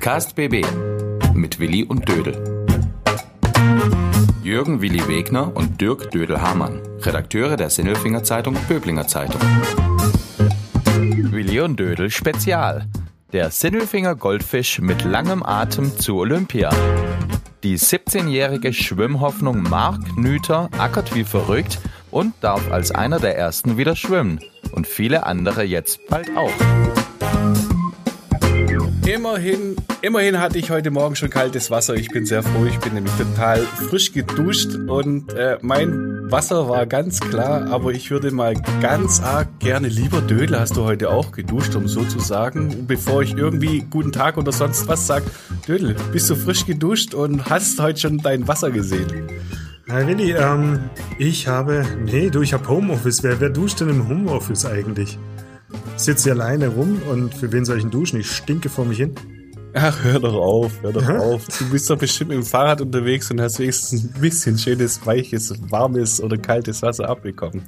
Podcast BB mit Willi und Dödel. Jürgen Willi Wegner und Dirk Dödel-Hamann, Redakteure der Sinnelfinger Zeitung Böblinger Zeitung. Willi und Dödel Spezial. Der Sinnelfinger Goldfisch mit langem Atem zu Olympia. Die 17-jährige Schwimmhoffnung Mark Nüter ackert wie verrückt und darf als einer der ersten wieder schwimmen. Und viele andere jetzt bald auch. Immerhin, immerhin hatte ich heute Morgen schon kaltes Wasser. Ich bin sehr froh. Ich bin nämlich total frisch geduscht und äh, mein Wasser war ganz klar. Aber ich würde mal ganz arg gerne lieber Dödel. Hast du heute auch geduscht, um so zu sagen, bevor ich irgendwie guten Tag oder sonst was sag. Dödel, bist du frisch geduscht und hast heute schon dein Wasser gesehen? Hi Willi, ähm, ich habe, nee, du, ich habe Homeoffice. Wer, wer duscht denn im Homeoffice eigentlich? Sitze hier alleine rum und für wen soll ich denn duschen? Ich stinke vor mich hin. Ach, hör doch auf, hör doch auf. Du bist doch bestimmt mit dem Fahrrad unterwegs und hast wenigstens ein bisschen schönes, weiches, warmes oder kaltes Wasser abbekommen.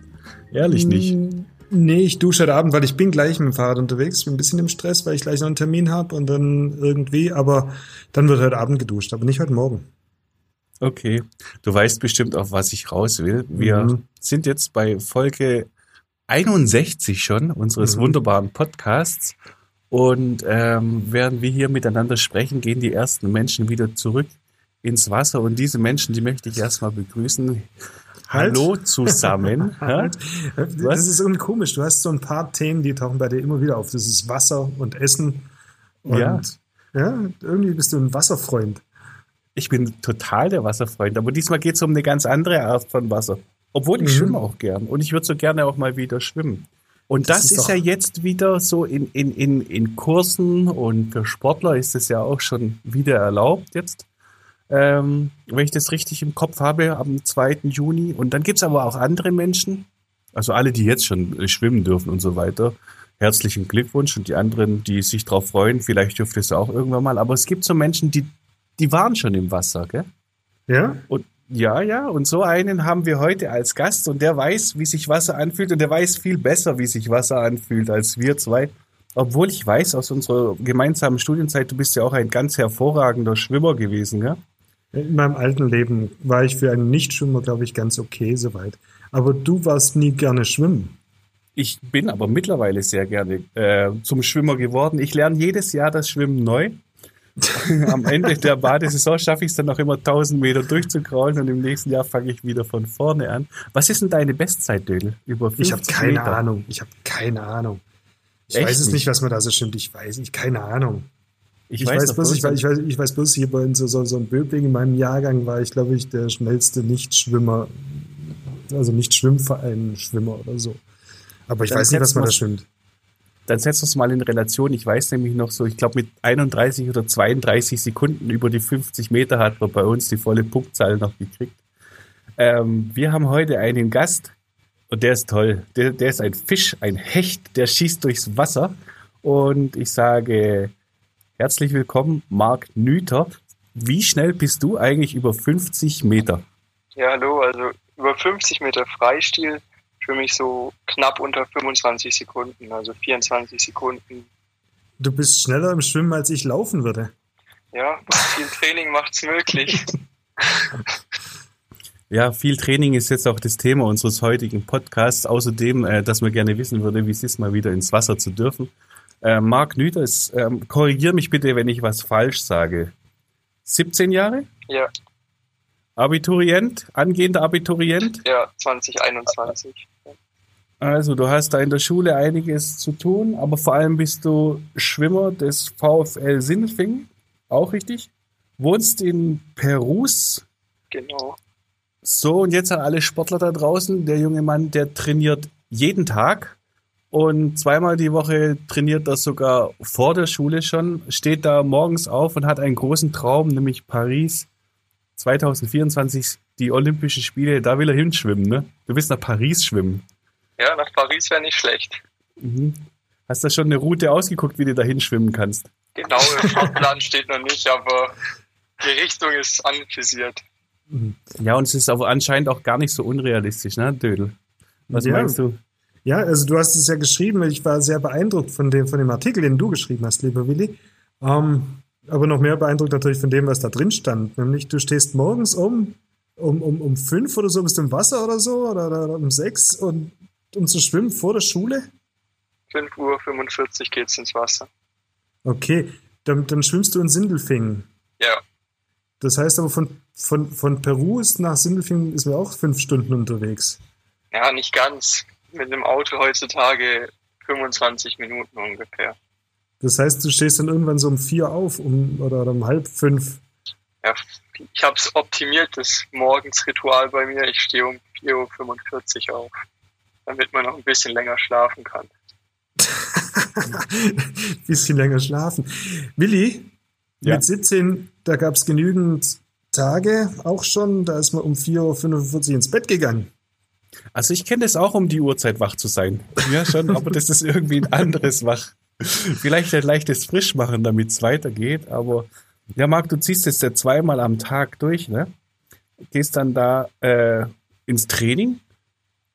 Ehrlich nicht. Mm, nee, ich dusche heute Abend, weil ich bin gleich mit dem Fahrrad unterwegs. Ich bin ein bisschen im Stress, weil ich gleich noch einen Termin habe und dann irgendwie, aber dann wird heute Abend geduscht, aber nicht heute Morgen. Okay. Du weißt bestimmt, auf was ich raus will. Wir mhm. sind jetzt bei Folge 61 schon unseres mhm. wunderbaren Podcasts. Und ähm, während wir hier miteinander sprechen, gehen die ersten Menschen wieder zurück ins Wasser. Und diese Menschen, die möchte ich erstmal begrüßen. Halt. Hallo zusammen. halt. Das ist irgendwie komisch. Du hast so ein paar Themen, die tauchen bei dir immer wieder auf. Das ist Wasser und Essen. Und ja. ja, irgendwie bist du ein Wasserfreund. Ich bin total der Wasserfreund, aber diesmal geht es um eine ganz andere Art von Wasser. Obwohl ich mhm. schwimme auch gern. Und ich würde so gerne auch mal wieder schwimmen. Und das, das ist, ist ja jetzt wieder so in, in, in, in Kursen und für Sportler ist es ja auch schon wieder erlaubt jetzt. Ähm, wenn ich das richtig im Kopf habe, am 2. Juni. Und dann gibt's aber auch andere Menschen, also alle, die jetzt schon schwimmen dürfen und so weiter. Herzlichen Glückwunsch und die anderen, die sich darauf freuen, vielleicht dürfte es auch irgendwann mal. Aber es gibt so Menschen, die, die waren schon im Wasser, gell? Ja. Und, ja, ja, und so einen haben wir heute als Gast und der weiß, wie sich Wasser anfühlt und der weiß viel besser, wie sich Wasser anfühlt als wir zwei. Obwohl ich weiß aus unserer gemeinsamen Studienzeit, du bist ja auch ein ganz hervorragender Schwimmer gewesen, ja? In meinem alten Leben war ich für einen Nichtschwimmer, glaube ich, ganz okay soweit. Aber du warst nie gerne schwimmen. Ich bin aber mittlerweile sehr gerne äh, zum Schwimmer geworden. Ich lerne jedes Jahr das Schwimmen neu. Am Ende der Badesaison schaffe ich es dann noch immer 1000 Meter durchzukraulen und im nächsten Jahr fange ich wieder von vorne an. Was ist denn deine Bestzeit, Dödel? Über Ich habe keine Meter? Ahnung. Ich habe keine Ahnung. Ich Echt weiß es nicht, was man da so stimmt. Ich weiß nicht, keine Ahnung. Ich, ich weiß, weiß bloß, ich, weiß, ich, weiß, ich weiß bloß, hier bei so, so, so ein Böbling in meinem Jahrgang war ich, glaube ich, der schnellste Nichtschwimmer, also nicht Schwimmverein-Schwimmer oder so. Aber ich dann weiß nicht, was man da schwimmt dann setzt uns mal in Relation. Ich weiß nämlich noch so, ich glaube mit 31 oder 32 Sekunden über die 50 Meter hat man bei uns die volle Punktzahl noch gekriegt. Ähm, wir haben heute einen Gast und der ist toll. Der, der ist ein Fisch, ein Hecht, der schießt durchs Wasser. Und ich sage herzlich willkommen, Marc Nüter. Wie schnell bist du eigentlich über 50 Meter? Ja, hallo, also über 50 Meter Freistil für mich so knapp unter 25 Sekunden, also 24 Sekunden. Du bist schneller im Schwimmen, als ich laufen würde. Ja, viel Training macht es möglich. Ja, viel Training ist jetzt auch das Thema unseres heutigen Podcasts. Außerdem, äh, dass man gerne wissen würde, wie es ist, mal wieder ins Wasser zu dürfen. Äh, Marc Nüter, ähm, korrigier mich bitte, wenn ich was falsch sage. 17 Jahre? Ja. Abiturient, angehender Abiturient? Ja, 2021. Also, du hast da in der Schule einiges zu tun, aber vor allem bist du Schwimmer des VfL Sindelfingen, auch richtig? Wohnst in Perus? Genau. So, und jetzt an alle Sportler da draußen, der junge Mann, der trainiert jeden Tag und zweimal die Woche trainiert er sogar vor der Schule schon, steht da morgens auf und hat einen großen Traum, nämlich Paris 2024, die Olympischen Spiele, da will er hinschwimmen, ne? Du willst nach Paris schwimmen. Ja, nach Paris wäre nicht schlecht. Mhm. Hast du schon eine Route ausgeguckt, wie du da hinschwimmen kannst? Genau, im Fahrplan steht noch nicht, aber die Richtung ist anvisiert. Mhm. Ja, und es ist aber anscheinend auch gar nicht so unrealistisch, ne, Dödel? Was ja. meinst du? Ja, also du hast es ja geschrieben, ich war sehr beeindruckt von dem, von dem Artikel, den du geschrieben hast, lieber Willi. Ähm, aber noch mehr beeindruckt natürlich von dem, was da drin stand. Nämlich, du stehst morgens um, um, um, um fünf oder so bist du im Wasser oder so, oder, oder um sechs, und, um zu schwimmen vor der Schule? 5.45 Uhr geht es ins Wasser. Okay, dann, dann schwimmst du in Sindelfingen. Ja. Das heißt aber von, von, von Peru ist nach Sindelfingen ist man auch fünf Stunden unterwegs. Ja, nicht ganz. Mit dem Auto heutzutage 25 Minuten ungefähr. Das heißt, du stehst dann irgendwann so um vier auf um, oder um halb fünf. Ja, ich habe es optimiert, das Morgensritual bei mir. Ich stehe um 4.45 Uhr auf, damit man noch ein bisschen länger schlafen kann. bisschen länger schlafen. Willi, ja. mit 17, da gab es genügend Tage auch schon, da ist man um 4.45 Uhr ins Bett gegangen. Also ich kenne das auch, um die Uhrzeit wach zu sein. Ja, schon, aber das ist irgendwie ein anderes Wach. Vielleicht ein leichtes Frischmachen, damit es weitergeht, aber ja, Marc, du ziehst jetzt ja zweimal am Tag durch, ne? Gehst dann da äh, ins Training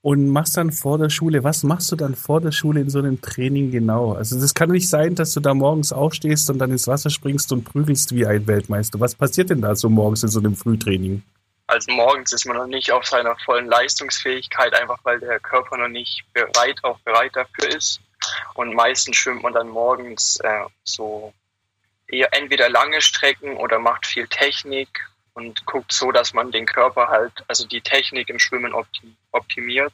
und machst dann vor der Schule, was machst du dann vor der Schule in so einem Training genau? Also das kann nicht sein, dass du da morgens aufstehst und dann ins Wasser springst und prügelst wie ein Weltmeister. Was passiert denn da so morgens in so einem Frühtraining? Also morgens ist man noch nicht auf seiner vollen Leistungsfähigkeit, einfach weil der Körper noch nicht bereit, auch bereit dafür ist. Und meistens schwimmt man dann morgens äh, so eher entweder lange Strecken oder macht viel Technik und guckt so, dass man den Körper halt, also die Technik im Schwimmen optimiert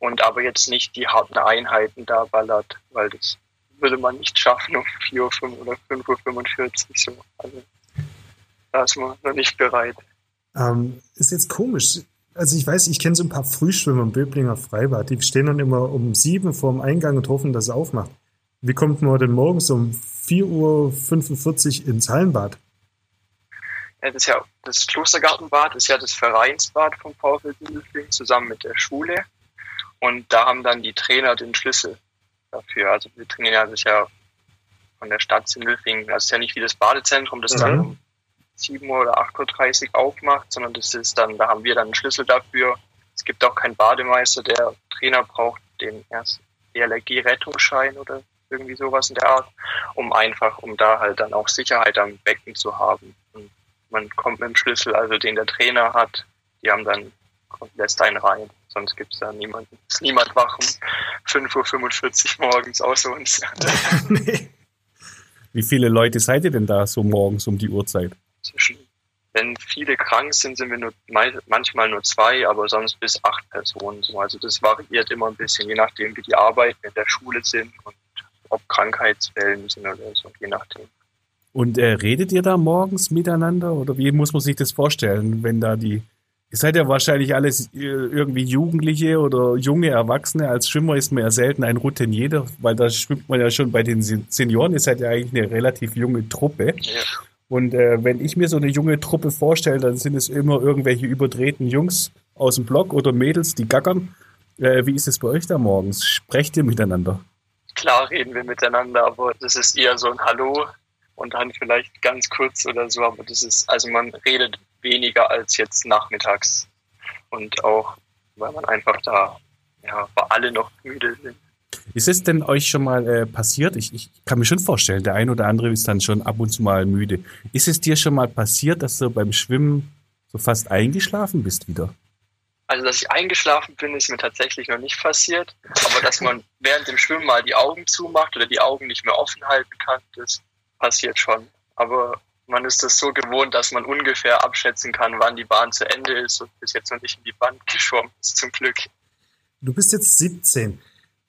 und aber jetzt nicht die harten Einheiten da ballert, weil das würde man nicht schaffen um 4 Uhr 5 oder 5.45 Uhr so. Also da ist man noch nicht bereit. Ähm, ist jetzt komisch. Also ich weiß, ich kenne so ein paar Frühschwimmer im Böblinger Freibad. Die stehen dann immer um sieben vor dem Eingang und hoffen, dass es aufmacht. Wie kommt man denn morgens um 4.45 Uhr ins Hallenbad? Das, ist ja, das Klostergartenbad ist ja das Vereinsbad vom VfL Sindelfingen zusammen mit der Schule. Und da haben dann die Trainer den Schlüssel dafür. Also wir trainieren ja, das ja von der Stadt Sindelfingen. Das ist ja nicht wie das Badezentrum, das mhm. dann um 7 Uhr oder 8.30 Uhr aufmacht, sondern das ist dann, da haben wir dann einen Schlüssel dafür. Es gibt auch keinen Bademeister, der Trainer braucht den ersten DLRG-Rettungsschein oder irgendwie sowas in der Art, um einfach, um da halt dann auch Sicherheit am Becken zu haben. Man kommt mit dem Schlüssel, also den der Trainer hat, die haben dann, lässt einen rein. Sonst gibt es da niemanden. Ist niemand wach um 5.45 Uhr morgens außer uns. nee. Wie viele Leute seid ihr denn da so morgens um die Uhrzeit? zwischen, wenn viele krank sind, sind wir nur manchmal nur zwei, aber sonst bis acht Personen. Also das variiert immer ein bisschen, je nachdem, wie die Arbeiten in der Schule sind und ob Krankheitsfällen sind oder so, je nachdem. Und äh, redet ihr da morgens miteinander oder wie muss man sich das vorstellen, wenn da die Ihr seid ja wahrscheinlich alles äh, irgendwie Jugendliche oder junge Erwachsene. Als Schwimmer ist man ja selten ein Routinier, weil da schwimmt man ja schon bei den Senioren. Ihr seid ja eigentlich eine relativ junge Truppe. Ja. Und äh, wenn ich mir so eine junge Truppe vorstelle, dann sind es immer irgendwelche überdrehten Jungs aus dem Block oder Mädels, die gackern. Äh, wie ist es bei euch da morgens? Sprecht ihr miteinander? Klar reden wir miteinander, aber das ist eher so ein Hallo und dann vielleicht ganz kurz oder so, aber das ist, also man redet weniger als jetzt nachmittags. Und auch, weil man einfach da, ja, weil alle noch müde sind. Ist es denn euch schon mal äh, passiert? Ich, ich kann mir schon vorstellen, der ein oder andere ist dann schon ab und zu mal müde. Ist es dir schon mal passiert, dass du beim Schwimmen so fast eingeschlafen bist wieder? Also, dass ich eingeschlafen bin, ist mir tatsächlich noch nicht passiert. Aber dass man während dem Schwimmen mal die Augen zumacht oder die Augen nicht mehr offen halten kann, das passiert schon. Aber man ist es so gewohnt, dass man ungefähr abschätzen kann, wann die Bahn zu Ende ist und bis jetzt noch nicht in die Wand geschwommen ist, zum Glück. Du bist jetzt 17.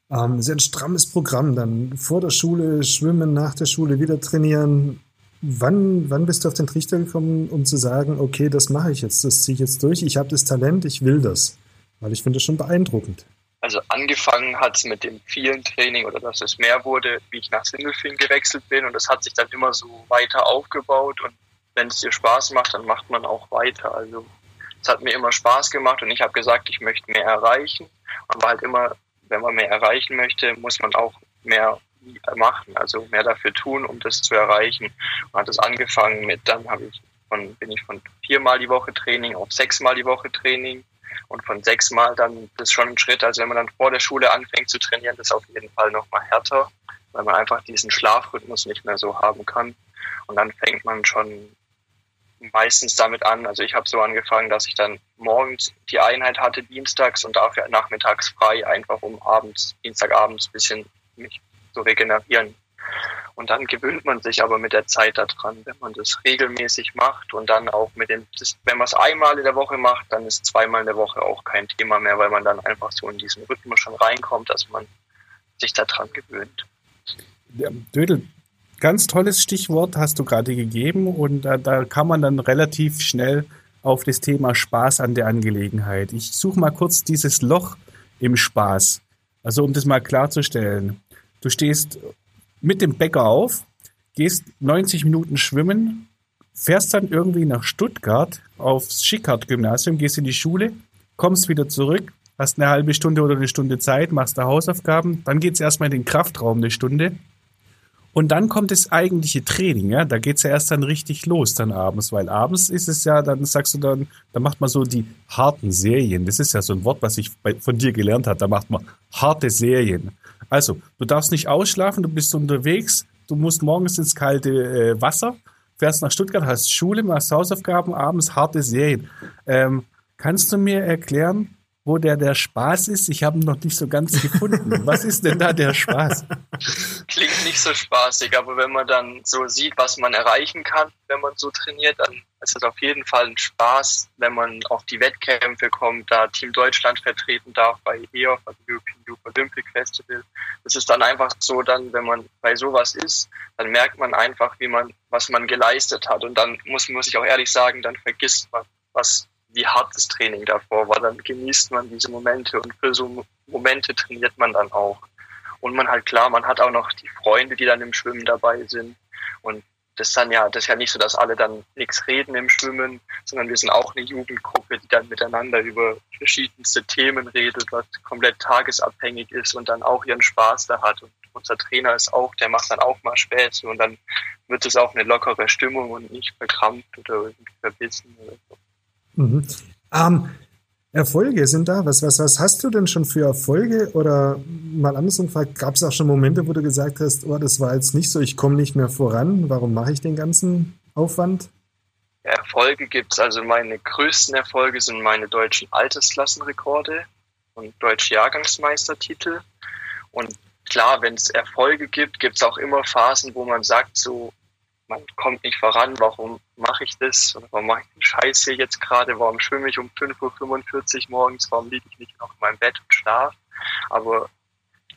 Ähm, ist ein strammes Programm. Dann vor der Schule schwimmen, nach der Schule wieder trainieren. Wann, wann bist du auf den Trichter gekommen, um zu sagen, okay, das mache ich jetzt, das ziehe ich jetzt durch, ich habe das Talent, ich will das? Weil ich finde das schon beeindruckend. Also angefangen hat es mit dem vielen Training oder dass es mehr wurde, wie ich nach Sindelfingen gewechselt bin. Und das hat sich dann immer so weiter aufgebaut. Und wenn es dir Spaß macht, dann macht man auch weiter. Also es hat mir immer Spaß gemacht. Und ich habe gesagt, ich möchte mehr erreichen. Und war halt immer wenn man mehr erreichen möchte, muss man auch mehr machen, also mehr dafür tun, um das zu erreichen. Man hat es angefangen mit, dann habe ich von, bin ich von viermal die Woche Training auf sechsmal die Woche Training und von sechsmal dann, das ist schon ein Schritt, also wenn man dann vor der Schule anfängt zu trainieren, das ist auf jeden Fall nochmal härter, weil man einfach diesen Schlafrhythmus nicht mehr so haben kann. Und dann fängt man schon meistens damit an. Also ich habe so angefangen, dass ich dann morgens die Einheit hatte, dienstags und dafür nachmittags frei, einfach um abends, Dienstagabends ein bisschen mich zu regenerieren. Und dann gewöhnt man sich aber mit der Zeit daran, wenn man das regelmäßig macht und dann auch mit dem, wenn man es einmal in der Woche macht, dann ist zweimal in der Woche auch kein Thema mehr, weil man dann einfach so in diesen Rhythmus schon reinkommt, dass man sich daran gewöhnt. Ja, Dödel, ganz tolles Stichwort hast du gerade gegeben und da, da kann man dann relativ schnell auf das Thema Spaß an der Angelegenheit. Ich suche mal kurz dieses Loch im Spaß. Also um das mal klarzustellen. Du stehst mit dem Bäcker auf, gehst 90 Minuten schwimmen, fährst dann irgendwie nach Stuttgart aufs Schickhardt-Gymnasium, gehst in die Schule, kommst wieder zurück, hast eine halbe Stunde oder eine Stunde Zeit, machst da Hausaufgaben, dann geht's erstmal in den Kraftraum eine Stunde. Und dann kommt das eigentliche Training, ja, da geht's ja erst dann richtig los dann abends, weil abends ist es ja, dann sagst du dann, da macht man so die harten Serien, das ist ja so ein Wort, was ich bei, von dir gelernt habe, da macht man harte Serien. Also, du darfst nicht ausschlafen, du bist unterwegs, du musst morgens ins kalte äh, Wasser, fährst nach Stuttgart, hast Schule, machst Hausaufgaben, abends harte Serien. Ähm, kannst du mir erklären, wo der der Spaß ist. Ich habe ihn noch nicht so ganz gefunden. Was ist denn da der Spaß? Klingt nicht so spaßig, aber wenn man dann so sieht, was man erreichen kann, wenn man so trainiert, dann ist es auf jeden Fall ein Spaß, wenn man auf die Wettkämpfe kommt, da Team Deutschland vertreten darf bei EOF, also European Youth Olympic Festival. Das ist dann einfach so, dann, wenn man bei sowas ist, dann merkt man einfach, wie man, was man geleistet hat. Und dann muss, muss ich auch ehrlich sagen, dann vergisst man, was wie hart das Training davor war. Dann genießt man diese Momente und für so Momente trainiert man dann auch. Und man halt klar, man hat auch noch die Freunde, die dann im Schwimmen dabei sind. Und das ist dann ja, das ist ja nicht so, dass alle dann nichts reden im Schwimmen, sondern wir sind auch eine Jugendgruppe, die dann miteinander über verschiedenste Themen redet, was komplett tagesabhängig ist und dann auch ihren Spaß da hat. Und unser Trainer ist auch, der macht dann auch mal Späße und dann wird es auch eine lockere Stimmung und nicht verkrampft oder irgendwie verbissen oder so. Mhm. Ähm, Erfolge sind da. Was, was, was hast du denn schon für Erfolge? Oder mal andersrum gefragt, gab es auch schon Momente, wo du gesagt hast, oh, das war jetzt nicht so, ich komme nicht mehr voran. Warum mache ich den ganzen Aufwand? Erfolge gibt es. Also meine größten Erfolge sind meine deutschen Altersklassenrekorde und deutsche Jahrgangsmeistertitel. Und klar, wenn es Erfolge gibt, gibt es auch immer Phasen, wo man sagt, so man kommt nicht voran, warum mache ich das? Warum mache ich den Scheiß hier jetzt gerade? Warum schwimme ich um 5.45 Uhr morgens? Warum liege ich nicht noch in meinem Bett und schlafe? Aber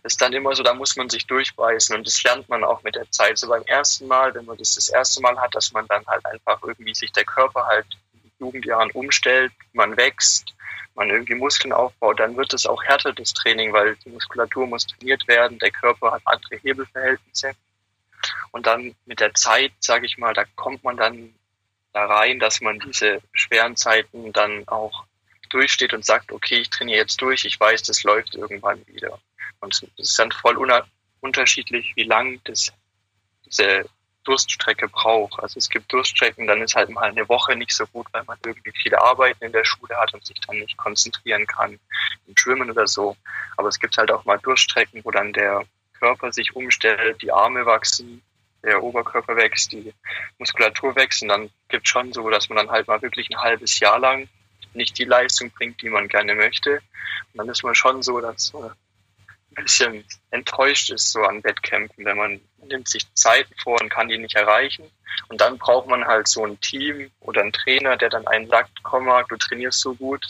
es ist dann immer so, da muss man sich durchbeißen und das lernt man auch mit der Zeit. So beim ersten Mal, wenn man das das erste Mal hat, dass man dann halt einfach irgendwie sich der Körper halt in Jugendjahren umstellt, man wächst, man irgendwie Muskeln aufbaut, dann wird es auch härter, das Training, weil die Muskulatur muss trainiert werden, der Körper hat andere Hebelverhältnisse. Und dann mit der Zeit, sage ich mal, da kommt man dann da rein, dass man diese schweren Zeiten dann auch durchsteht und sagt, okay, ich trainiere jetzt durch, ich weiß, das läuft irgendwann wieder. Und es ist dann voll unterschiedlich, wie lang das, diese Durststrecke braucht. Also es gibt Durststrecken, dann ist halt mal eine Woche nicht so gut, weil man irgendwie viele Arbeiten in der Schule hat und sich dann nicht konzentrieren kann im Schwimmen oder so. Aber es gibt halt auch mal Durststrecken, wo dann der Körper sich umstellt, die Arme wachsen, der Oberkörper wächst, die Muskulatur wächst und dann gibt es schon so, dass man dann halt mal wirklich ein halbes Jahr lang nicht die Leistung bringt, die man gerne möchte. Und dann ist man schon so, dass man ein bisschen enttäuscht ist so an Wettkämpfen, wenn man nimmt sich Zeiten vor und kann die nicht erreichen. Und dann braucht man halt so ein Team oder einen Trainer, der dann einen sagt, komm mal, du trainierst so gut,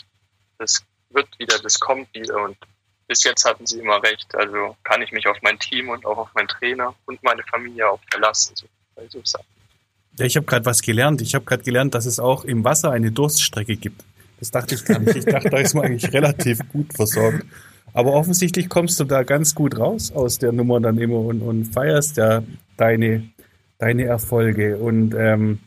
das wird wieder, das kommt wieder. Und bis jetzt hatten sie immer recht. Also kann ich mich auf mein Team und auch auf meinen Trainer und meine Familie auch verlassen. So, so ja, ich habe gerade was gelernt. Ich habe gerade gelernt, dass es auch im Wasser eine Durststrecke gibt. Das dachte ich gar nicht. Ich dachte, da ist man eigentlich relativ gut versorgt. Aber offensichtlich kommst du da ganz gut raus aus der Nummer dann immer und, und feierst ja deine, deine Erfolge. Und ähm,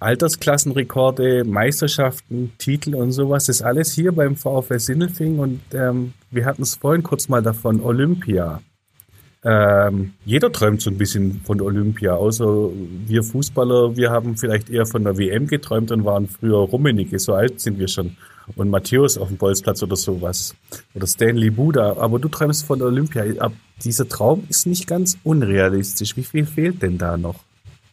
Altersklassenrekorde, Meisterschaften, Titel und sowas, ist alles hier beim VfL Sindelfing und ähm, wir hatten es vorhin kurz mal davon, Olympia. Ähm, jeder träumt so ein bisschen von Olympia, außer wir Fußballer, wir haben vielleicht eher von der WM geträumt und waren früher Rummenigge, so alt sind wir schon. Und Matthäus auf dem Bolzplatz oder sowas. Oder Stanley Buda. Aber du träumst von Olympia. Aber dieser Traum ist nicht ganz unrealistisch. Wie viel fehlt denn da noch?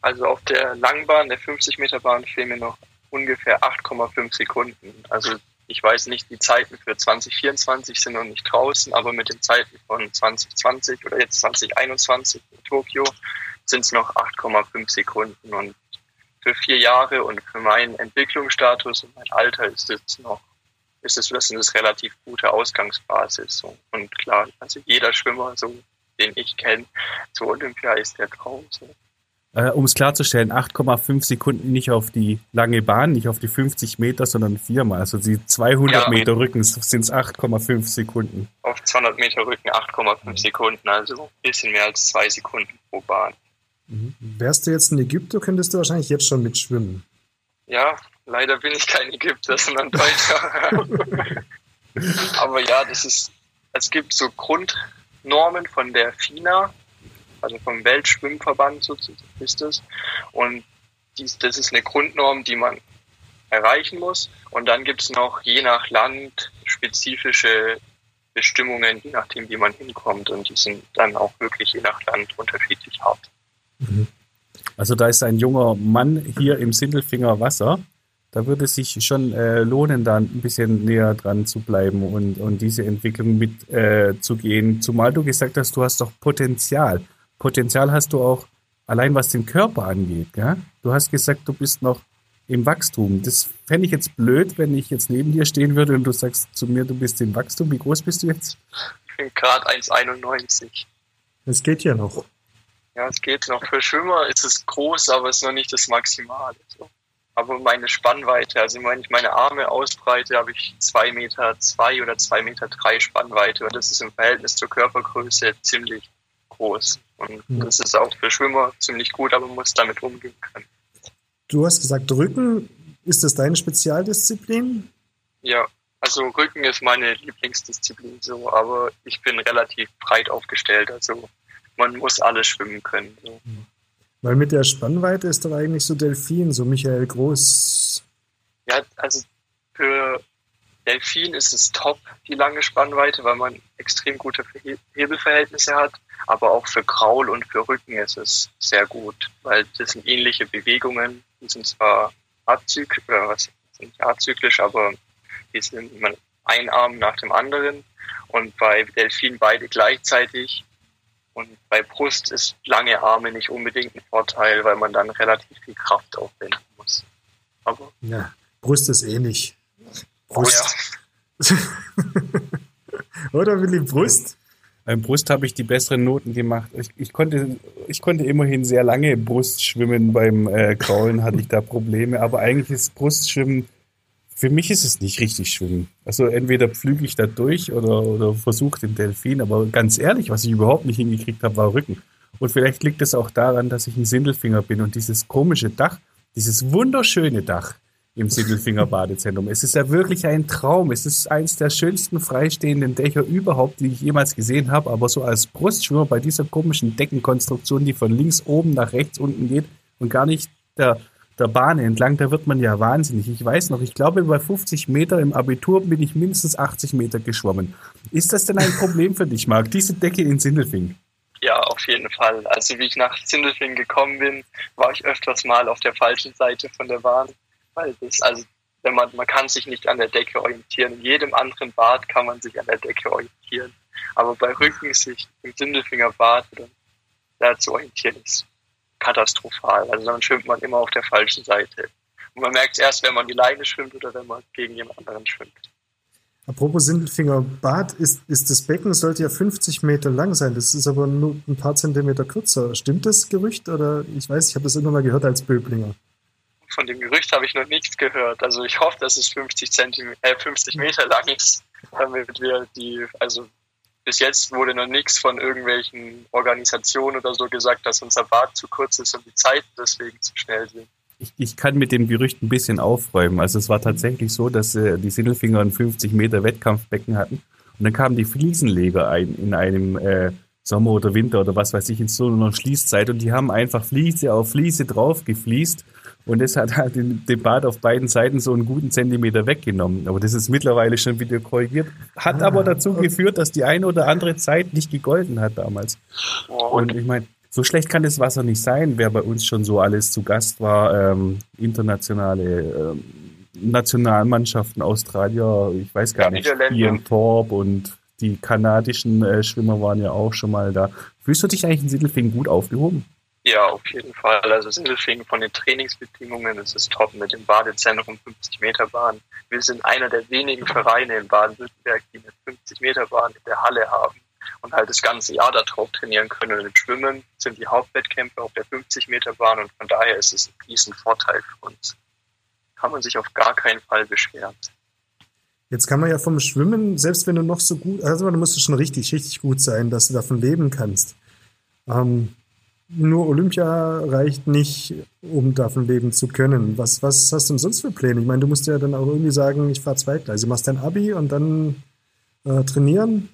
Also auf der Langbahn, der 50-Meter-Bahn, fehlen mir noch ungefähr 8,5 Sekunden. Also ich weiß nicht, die Zeiten für 2024 sind noch nicht draußen, aber mit den Zeiten von 2020 oder jetzt 2021 in Tokio sind es noch 8,5 Sekunden. Und für vier Jahre und für meinen Entwicklungsstatus und mein Alter ist es noch, ist es das eine relativ gute Ausgangsbasis. Und klar, also jeder Schwimmer, so den ich kenne, zur Olympia ist der Traum. Äh, um es klarzustellen, 8,5 Sekunden nicht auf die lange Bahn, nicht auf die 50 Meter, sondern viermal. Also die 200 ja, Meter Rücken sind es 8,5 Sekunden. Auf 200 Meter Rücken 8,5 Sekunden, also ein bisschen mehr als zwei Sekunden pro Bahn. Mhm. Wärst du jetzt in Ägypter, könntest du wahrscheinlich jetzt schon mitschwimmen. Ja, leider bin ich kein Ägypter, sondern Deutscher. Aber ja, das ist, es gibt so Grundnormen von der FINA, also vom Weltschwimmverband so ist es. Und dies, das ist eine Grundnorm, die man erreichen muss. Und dann gibt es noch je nach Land spezifische Bestimmungen, je nachdem, wie man hinkommt. Und die sind dann auch wirklich je nach Land unterschiedlich hart. Mhm. Also da ist ein junger Mann hier im Sindelfinger Wasser. Da würde es sich schon äh, lohnen, da ein bisschen näher dran zu bleiben und, und diese Entwicklung mitzugehen. Äh, Zumal du gesagt hast, du hast doch Potenzial. Potenzial hast du auch allein was den Körper angeht. Gell? Du hast gesagt, du bist noch im Wachstum. Das fände ich jetzt blöd, wenn ich jetzt neben dir stehen würde und du sagst zu mir, du bist im Wachstum. Wie groß bist du jetzt? Ich bin gerade 1,91. Es geht ja noch. Ja, es geht noch. Für Schwimmer ist es groß, aber es ist noch nicht das Maximale. So. Aber meine Spannweite, also wenn ich meine Arme ausbreite, habe ich zwei Meter zwei oder zwei Meter drei Spannweite. Und das ist im Verhältnis zur Körpergröße ziemlich groß. Und ja. das ist auch für Schwimmer ziemlich gut, aber man muss damit umgehen können. Du hast gesagt, Rücken, ist das deine Spezialdisziplin? Ja, also Rücken ist meine Lieblingsdisziplin so, aber ich bin relativ breit aufgestellt, also man muss alles schwimmen können. So. Weil mit der Spannweite ist doch eigentlich so Delfin, so Michael Groß. Ja, also für Delfin ist es top, die lange Spannweite, weil man extrem gute Hebelverhältnisse hat. Aber auch für Kraul und für Rücken ist es sehr gut, weil das sind ähnliche Bewegungen. Die sind zwar azyklisch, äh, was nicht azyklisch, aber die sind ein Arm nach dem anderen. Und bei Delfin beide gleichzeitig. Und bei Brust ist lange Arme nicht unbedingt ein Vorteil, weil man dann relativ viel Kraft aufwenden muss. Aber ja, Brust ist ähnlich. Brust. Oh, ja. Oder Willi Brust? Beim Brust habe ich die besseren Noten gemacht. Ich, ich, konnte, ich konnte immerhin sehr lange Brust schwimmen. Beim äh, Kraulen hatte ich da Probleme. Aber eigentlich ist Brustschwimmen, für mich ist es nicht richtig Schwimmen. Also entweder pflüge ich da durch oder, oder versuche den Delfin. Aber ganz ehrlich, was ich überhaupt nicht hingekriegt habe, war Rücken. Und vielleicht liegt es auch daran, dass ich ein Sindelfinger bin und dieses komische Dach, dieses wunderschöne Dach, im Sindelfinger Badezentrum. Es ist ja wirklich ein Traum. Es ist eines der schönsten freistehenden Dächer überhaupt, die ich jemals gesehen habe. Aber so als Brustschwimmer bei dieser komischen Deckenkonstruktion, die von links oben nach rechts unten geht und gar nicht der, der Bahn entlang, da wird man ja wahnsinnig. Ich weiß noch, ich glaube, bei 50 Meter im Abitur bin ich mindestens 80 Meter geschwommen. Ist das denn ein Problem für dich, Marc, diese Decke in Sindelfing? Ja, auf jeden Fall. Also wie ich nach Sindelfing gekommen bin, war ich öfters mal auf der falschen Seite von der Bahn weil das, also wenn man, man kann sich nicht an der Decke orientieren. In jedem anderen Bad kann man sich an der Decke orientieren. Aber bei Rücken sich im Sindelfingerbad da zu orientieren ist katastrophal. Also dann schwimmt man immer auf der falschen Seite. Und man merkt es erst, wenn man die Leine schwimmt oder wenn man gegen jemand anderen schwimmt. Apropos Sindelfingerbad, ist, ist das Becken sollte ja 50 Meter lang sein. Das ist aber nur ein paar Zentimeter kürzer. Stimmt das Gerücht? Oder ich weiß, ich habe das immer mal gehört als Böblinger von dem Gerücht habe ich noch nichts gehört. Also ich hoffe, dass es 50, Zentimeter, äh, 50 Meter lang ist, damit wir die, also bis jetzt wurde noch nichts von irgendwelchen Organisationen oder so gesagt, dass unser Bad zu kurz ist und die Zeiten deswegen zu schnell sind. Ich, ich kann mit dem Gerücht ein bisschen aufräumen. Also es war tatsächlich so, dass äh, die Sindelfinger ein 50 Meter Wettkampfbecken hatten und dann kamen die Fliesenleger ein in einem äh, Sommer oder Winter oder was weiß ich in so einer Schließzeit und die haben einfach Fliese auf Fliese drauf gefliest und das hat halt den, den Bad auf beiden Seiten so einen guten Zentimeter weggenommen. Aber das ist mittlerweile schon wieder korrigiert. Hat ah, aber dazu okay. geführt, dass die eine oder andere Zeit nicht gegolten hat damals. Und ich meine, So schlecht kann das Wasser nicht sein, wer bei uns schon so alles zu Gast war. Ähm, internationale ähm, Nationalmannschaften, Australier, ich weiß gar ja, nicht, Ian Thorpe und die kanadischen äh, Schwimmer waren ja auch schon mal da. Fühlst du dich eigentlich in Sindelfingen gut aufgehoben? Ja, auf jeden Fall. Also Sindelfingen von den Trainingsbedingungen ist es top mit dem Badezentrum 50 Meter Bahn. Wir sind einer der wenigen Vereine in Baden-Württemberg, die eine 50 Meter Bahn in der Halle haben und halt das ganze Jahr darauf trainieren können. Und im Schwimmen sind die Hauptwettkämpfe auf der 50 Meter Bahn und von daher ist es ein riesen Vorteil für uns. Kann man sich auf gar keinen Fall beschweren. Jetzt kann man ja vom Schwimmen, selbst wenn du noch so gut, also du musst schon richtig, richtig gut sein, dass du davon leben kannst. Ähm, nur Olympia reicht nicht, um davon leben zu können. Was, was hast du denn sonst für Pläne? Ich meine, du musst ja dann auch irgendwie sagen, ich fahre zweigleisig. Du machst dein Abi und dann äh, trainieren?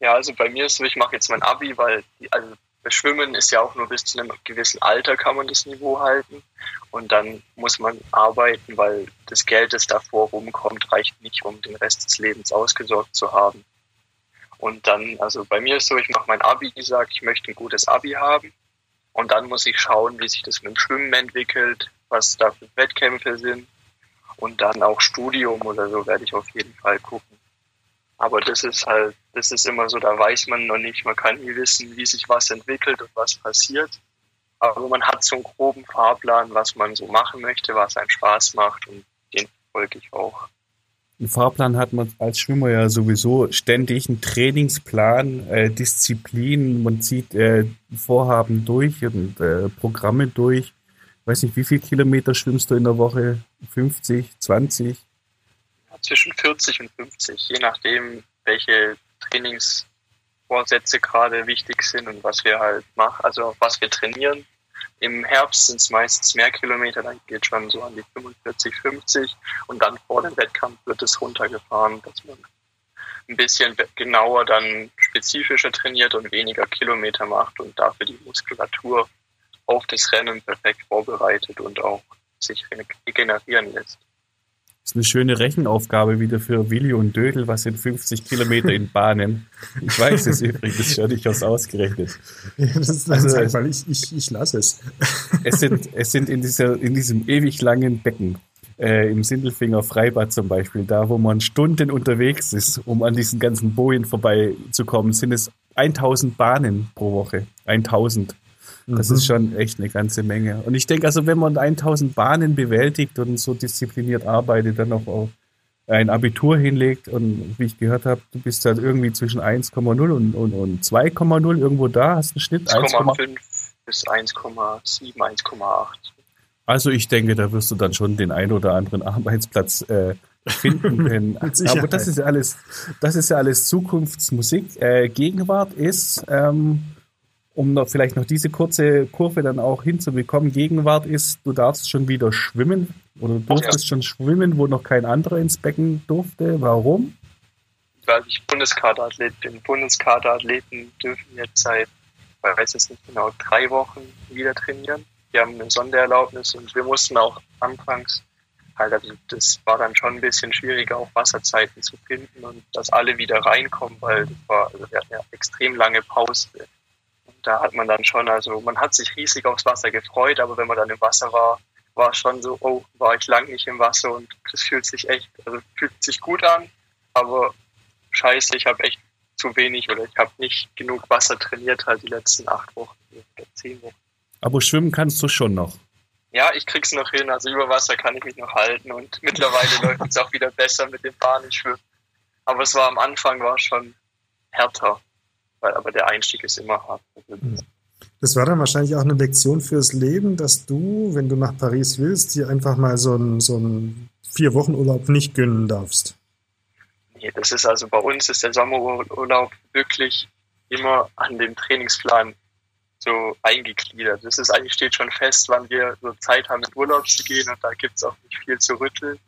Ja, also bei mir ist so, ich mache jetzt mein Abi, weil also Schwimmen ist ja auch nur bis zu einem gewissen Alter kann man das Niveau halten. Und dann muss man arbeiten, weil das Geld, das davor rumkommt, reicht nicht, um den Rest des Lebens ausgesorgt zu haben. Und dann, also bei mir ist so, ich mache mein Abi, ich sage, ich möchte ein gutes Abi haben. Und dann muss ich schauen, wie sich das mit dem Schwimmen entwickelt, was da für Wettkämpfe sind. Und dann auch Studium oder so werde ich auf jeden Fall gucken. Aber das ist halt, das ist immer so, da weiß man noch nicht, man kann nie wissen, wie sich was entwickelt und was passiert. Aber man hat so einen groben Fahrplan, was man so machen möchte, was einem Spaß macht und den folge ich auch. Einen Fahrplan hat man als Schwimmer ja sowieso ständig, einen Trainingsplan, äh, Disziplin, man zieht äh, Vorhaben durch und äh, Programme durch. Ich weiß nicht, wie viele Kilometer schwimmst du in der Woche? 50, 20? Ja, zwischen 40 und 50, je nachdem, welche Trainingsvorsätze gerade wichtig sind und was wir halt machen, also was wir trainieren. Im Herbst sind es meistens mehr Kilometer, dann geht schon so an die 45, 50 und dann vor dem Wettkampf wird es runtergefahren, dass man ein bisschen genauer dann spezifischer trainiert und weniger Kilometer macht und dafür die Muskulatur auf das Rennen perfekt vorbereitet und auch sich regenerieren lässt. Das ist eine schöne Rechenaufgabe wieder für Willi und Dödel. Was sind 50 Kilometer in Bahnen? Ich weiß es übrigens schon, ich habe es ausgerechnet. Ja, das ist also, einfach, ich, ich, ich lasse es. Es sind, es sind in, dieser, in diesem ewig langen Becken, äh, im Sindelfinger Freibad zum Beispiel, da wo man Stunden unterwegs ist, um an diesen ganzen Bojen vorbeizukommen, sind es 1000 Bahnen pro Woche. 1000. Das mhm. ist schon echt eine ganze Menge. Und ich denke, also wenn man 1000 Bahnen bewältigt und so diszipliniert arbeitet, dann auch, auch ein Abitur hinlegt und wie ich gehört habe, du bist dann irgendwie zwischen 1,0 und, und, und 2,0 irgendwo da, hast einen Schnitt 1,5 bis 1,7, 1,8. Also ich denke, da wirst du dann schon den ein oder anderen Arbeitsplatz äh, finden können. Aber das ist ja alles, das ist ja alles Zukunftsmusik. Äh, Gegenwart ist ähm, um noch vielleicht noch diese kurze Kurve dann auch hinzubekommen, Gegenwart ist, du darfst schon wieder schwimmen oder du durftest ja. schon schwimmen, wo noch kein anderer ins Becken durfte. Warum? Weil ich Bundeskaderathlet bin. Bundeskaderathleten dürfen jetzt seit, ich weiß es nicht genau, drei Wochen wieder trainieren. Wir haben eine Sondererlaubnis und wir mussten auch anfangs halt, also das war dann schon ein bisschen schwieriger, auch Wasserzeiten zu finden und dass alle wieder reinkommen, weil das war, also wir hatten ja extrem lange Pause da hat man dann schon, also man hat sich riesig aufs Wasser gefreut, aber wenn man dann im Wasser war, war es schon so, oh, war ich lang nicht im Wasser und das fühlt sich echt, also fühlt sich gut an, aber scheiße, ich habe echt zu wenig oder ich habe nicht genug Wasser trainiert halt die letzten acht Wochen oder zehn Wochen. Aber schwimmen kannst du schon noch. Ja, ich krieg's noch hin. Also über Wasser kann ich mich noch halten und mittlerweile läuft es auch wieder besser mit dem Bahnenschwimmen. Aber es war am Anfang war schon härter weil aber der Einstieg ist immer hart. Das war dann wahrscheinlich auch eine Lektion fürs Leben, dass du, wenn du nach Paris willst, dir einfach mal so einen, so einen vier Wochen Urlaub nicht gönnen darfst. Nee, das ist also bei uns ist der Sommerurlaub wirklich immer an dem Trainingsplan so eingegliedert. Das ist eigentlich steht schon fest, wann wir so Zeit haben, in Urlaub zu gehen und da gibt es auch nicht viel zu rütteln.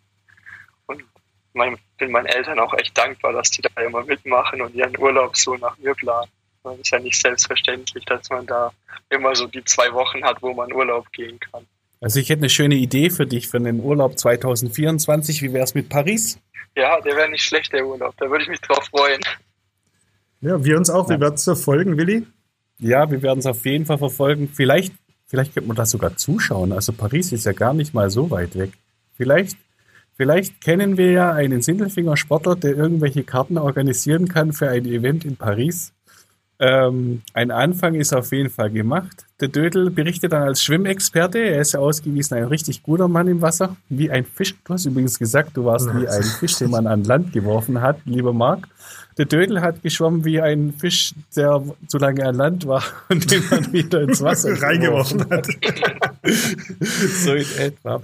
Mein, bin meinen Eltern auch echt dankbar, dass die da immer mitmachen und ihren Urlaub so nach mir planen. Das ist ja nicht selbstverständlich, dass man da immer so die zwei Wochen hat, wo man Urlaub gehen kann. Also ich hätte eine schöne Idee für dich für den Urlaub 2024. Wie wäre es mit Paris? Ja, der wäre nicht schlecht, der Urlaub. Da würde ich mich drauf freuen. Ja, wir uns auch. Ja. Wir werden es verfolgen, Willi. Ja, wir werden es auf jeden Fall verfolgen. Vielleicht, vielleicht könnte man das sogar zuschauen. Also Paris ist ja gar nicht mal so weit weg. Vielleicht, vielleicht kennen wir ja einen Sindelfinger Sportler, der irgendwelche Karten organisieren kann für ein Event in Paris. Ähm, ein Anfang ist auf jeden Fall gemacht. Der Dödel berichtet dann als Schwimmexperte. Er ist ja ausgewiesen ein richtig guter Mann im Wasser, wie ein Fisch. Du hast übrigens gesagt, du warst wie ein Fisch, den man an Land geworfen hat, lieber Marc. Der Dödel hat geschwommen wie ein Fisch, der zu lange an Land war und den man wieder ins Wasser reingeworfen hat. so in etwa.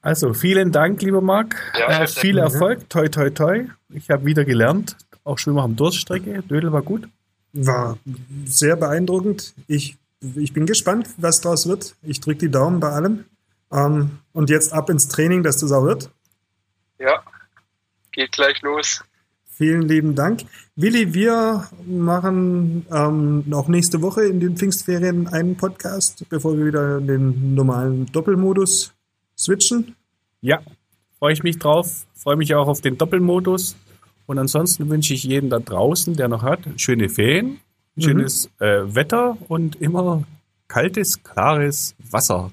Also vielen Dank, lieber Marc. Ja, äh, viel Erfolg. Toi, toi, toi. Ich habe wieder gelernt. Auch Schwimmer haben Durststrecke. Dödel war gut. War sehr beeindruckend. Ich, ich bin gespannt, was daraus wird. Ich drücke die Daumen bei allem. Ähm, und jetzt ab ins Training, dass das auch wird. Ja, geht gleich los. Vielen lieben Dank. Willi, wir machen ähm, auch nächste Woche in den Pfingstferien einen Podcast, bevor wir wieder in den normalen Doppelmodus switchen. Ja, freue ich mich drauf. Freue mich auch auf den Doppelmodus. Und ansonsten wünsche ich jedem da draußen, der noch hat, schöne Ferien, schönes mhm. äh, Wetter und immer kaltes, klares Wasser.